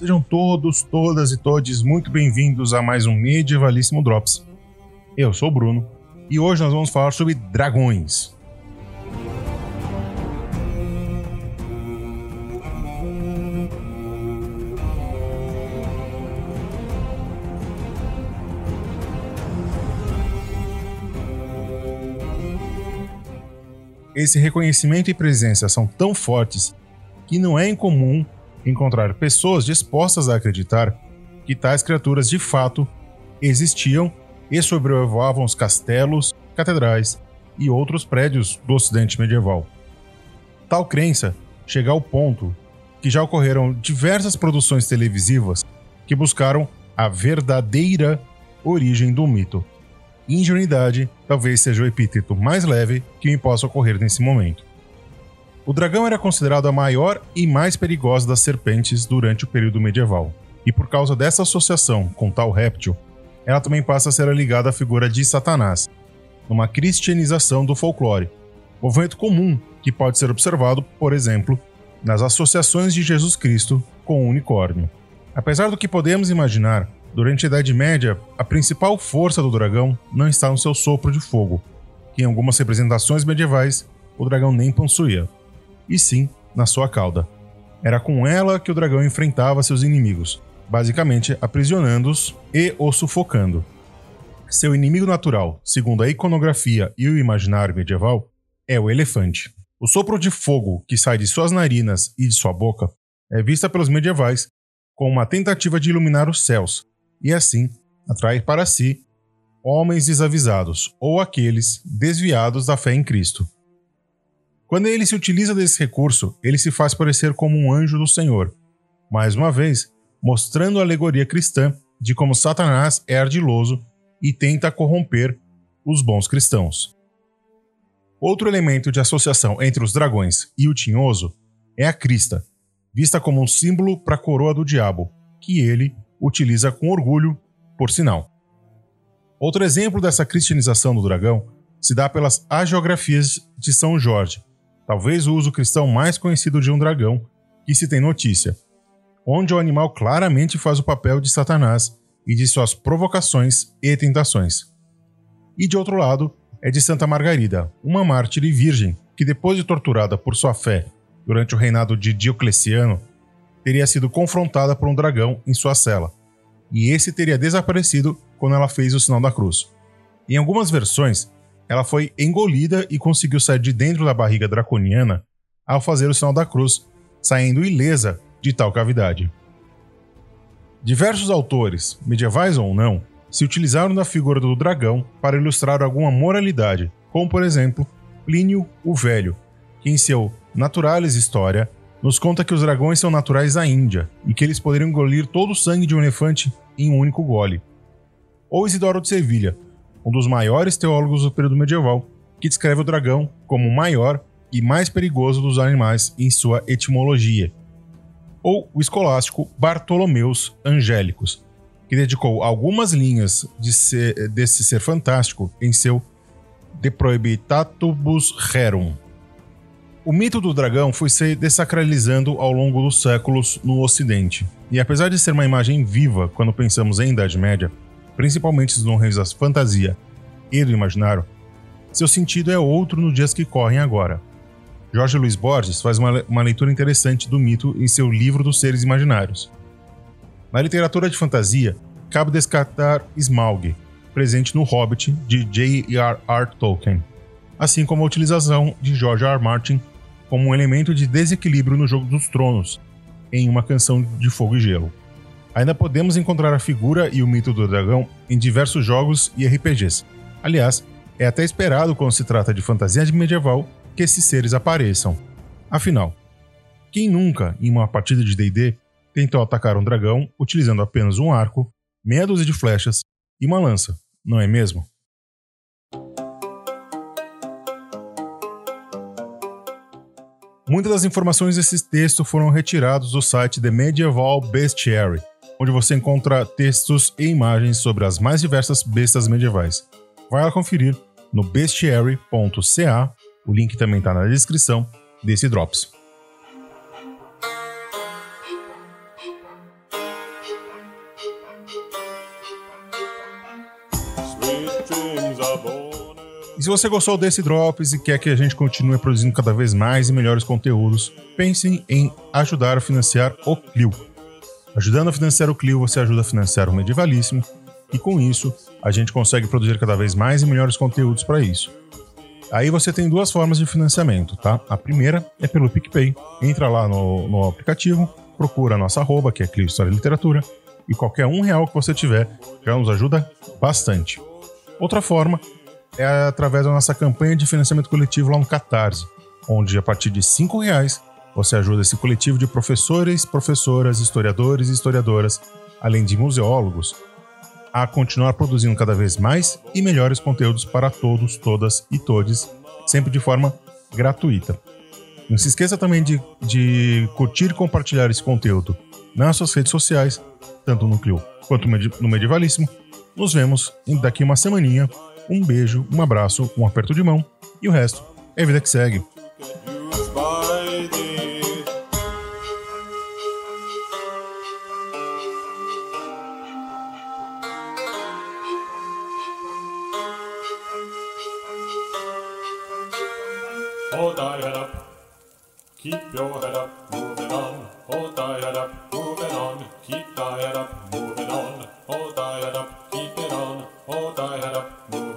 Sejam todos, todas e todes muito bem-vindos a mais um Medievalíssimo Drops. Eu sou o Bruno e hoje nós vamos falar sobre dragões. Esse reconhecimento e presença são tão fortes que não é incomum encontrar pessoas dispostas a acreditar que tais criaturas de fato existiam e sobrevoavam os castelos, catedrais e outros prédios do ocidente medieval. Tal crença chega ao ponto que já ocorreram diversas produções televisivas que buscaram a verdadeira origem do mito. Ingenuidade talvez seja o epíteto mais leve que me possa ocorrer nesse momento. O dragão era considerado a maior e mais perigosa das serpentes durante o período medieval, e por causa dessa associação com tal réptil, ela também passa a ser ligada à figura de Satanás, numa cristianização do folclore, movimento comum que pode ser observado, por exemplo, nas associações de Jesus Cristo com o unicórnio. Apesar do que podemos imaginar, durante a Idade Média, a principal força do dragão não está no seu sopro de fogo, que em algumas representações medievais o dragão nem possuía e sim na sua cauda. Era com ela que o dragão enfrentava seus inimigos, basicamente aprisionando-os e os sufocando. Seu inimigo natural, segundo a iconografia e o imaginário medieval, é o elefante. O sopro de fogo que sai de suas narinas e de sua boca é vista pelos medievais como uma tentativa de iluminar os céus e assim atrair para si homens desavisados ou aqueles desviados da fé em Cristo. Quando ele se utiliza desse recurso, ele se faz parecer como um anjo do Senhor, mais uma vez, mostrando a alegoria cristã de como Satanás é ardiloso e tenta corromper os bons cristãos. Outro elemento de associação entre os dragões e o tinhoso é a crista, vista como um símbolo para a coroa do diabo, que ele utiliza com orgulho, por sinal. Outro exemplo dessa cristianização do dragão se dá pelas agiografias de São Jorge, talvez o uso cristão mais conhecido de um dragão que se tem notícia, onde o animal claramente faz o papel de Satanás e de suas provocações e tentações. E de outro lado, é de Santa Margarida, uma mártir e virgem que, depois de torturada por sua fé durante o reinado de Diocleciano, teria sido confrontada por um dragão em sua cela, e esse teria desaparecido quando ela fez o sinal da cruz. Em algumas versões, ela foi engolida e conseguiu sair de dentro da barriga draconiana ao fazer o sinal da cruz, saindo ilesa de tal cavidade. Diversos autores, medievais ou não, se utilizaram da figura do dragão para ilustrar alguma moralidade, como por exemplo Plínio o Velho, que em seu Naturalis História nos conta que os dragões são naturais da Índia e que eles poderiam engolir todo o sangue de um elefante em um único gole. Ou Isidoro de Sevilha, um dos maiores teólogos do período medieval, que descreve o dragão como o maior e mais perigoso dos animais em sua etimologia. Ou o escolástico Bartolomeus Angélicos, que dedicou algumas linhas de ser, desse ser fantástico em seu De Prohibitatibus Rerum. O mito do dragão foi se desacralizando ao longo dos séculos no Ocidente, e apesar de ser uma imagem viva quando pensamos em Idade Média, principalmente nos reinos da fantasia e do imaginário, seu sentido é outro nos dias que correm agora. Jorge Luiz Borges faz uma, uma leitura interessante do mito em seu livro dos seres imaginários. Na literatura de fantasia, cabe descartar Smaug, presente no Hobbit de J.R.R. Tolkien, assim como a utilização de George R. R. Martin como um elemento de desequilíbrio no Jogo dos Tronos, em uma canção de fogo e gelo. Ainda podemos encontrar a figura e o mito do dragão em diversos jogos e RPGs. Aliás, é até esperado quando se trata de fantasia medieval que esses seres apareçam. Afinal, quem nunca, em uma partida de DD, tentou atacar um dragão utilizando apenas um arco, meia dúzia de flechas e uma lança, não é mesmo? Muitas das informações desse texto foram retirados do site The Medieval Bestiary, onde você encontra textos e imagens sobre as mais diversas bestas medievais. Vai lá conferir no bestiary.ca, o link também está na descrição desse Drops. E se você gostou desse Drops e quer que a gente continue produzindo cada vez mais e melhores conteúdos, pensem em ajudar a financiar o Clio. Ajudando a financiar o Clio, você ajuda a financiar o Medievalíssimo e com isso a gente consegue produzir cada vez mais e melhores conteúdos para isso. Aí você tem duas formas de financiamento, tá? A primeira é pelo PicPay. Entra lá no, no aplicativo, procura a nossa arroba, que é Clio História e Literatura, e qualquer um real que você tiver já nos ajuda bastante. Outra forma é através da nossa campanha de financiamento coletivo lá no Catarse, onde a partir de cinco reais você ajuda esse coletivo de professores, professoras, historiadores e historiadoras, além de museólogos, a continuar produzindo cada vez mais e melhores conteúdos para todos, todas e todes, sempre de forma gratuita. Não se esqueça também de, de curtir e compartilhar esse conteúdo nas suas redes sociais, tanto no Clio quanto no Medievalíssimo. Nos vemos daqui uma semaninha. Um beijo, um abraço, um aperto de mão e o resto é vida que segue. Hold thy head up, keep your head up, moving on. Hold thy head up, moving on. Keep thy head up, moving on. Hold thy head up, keep it on. Hold thy head up, moving on.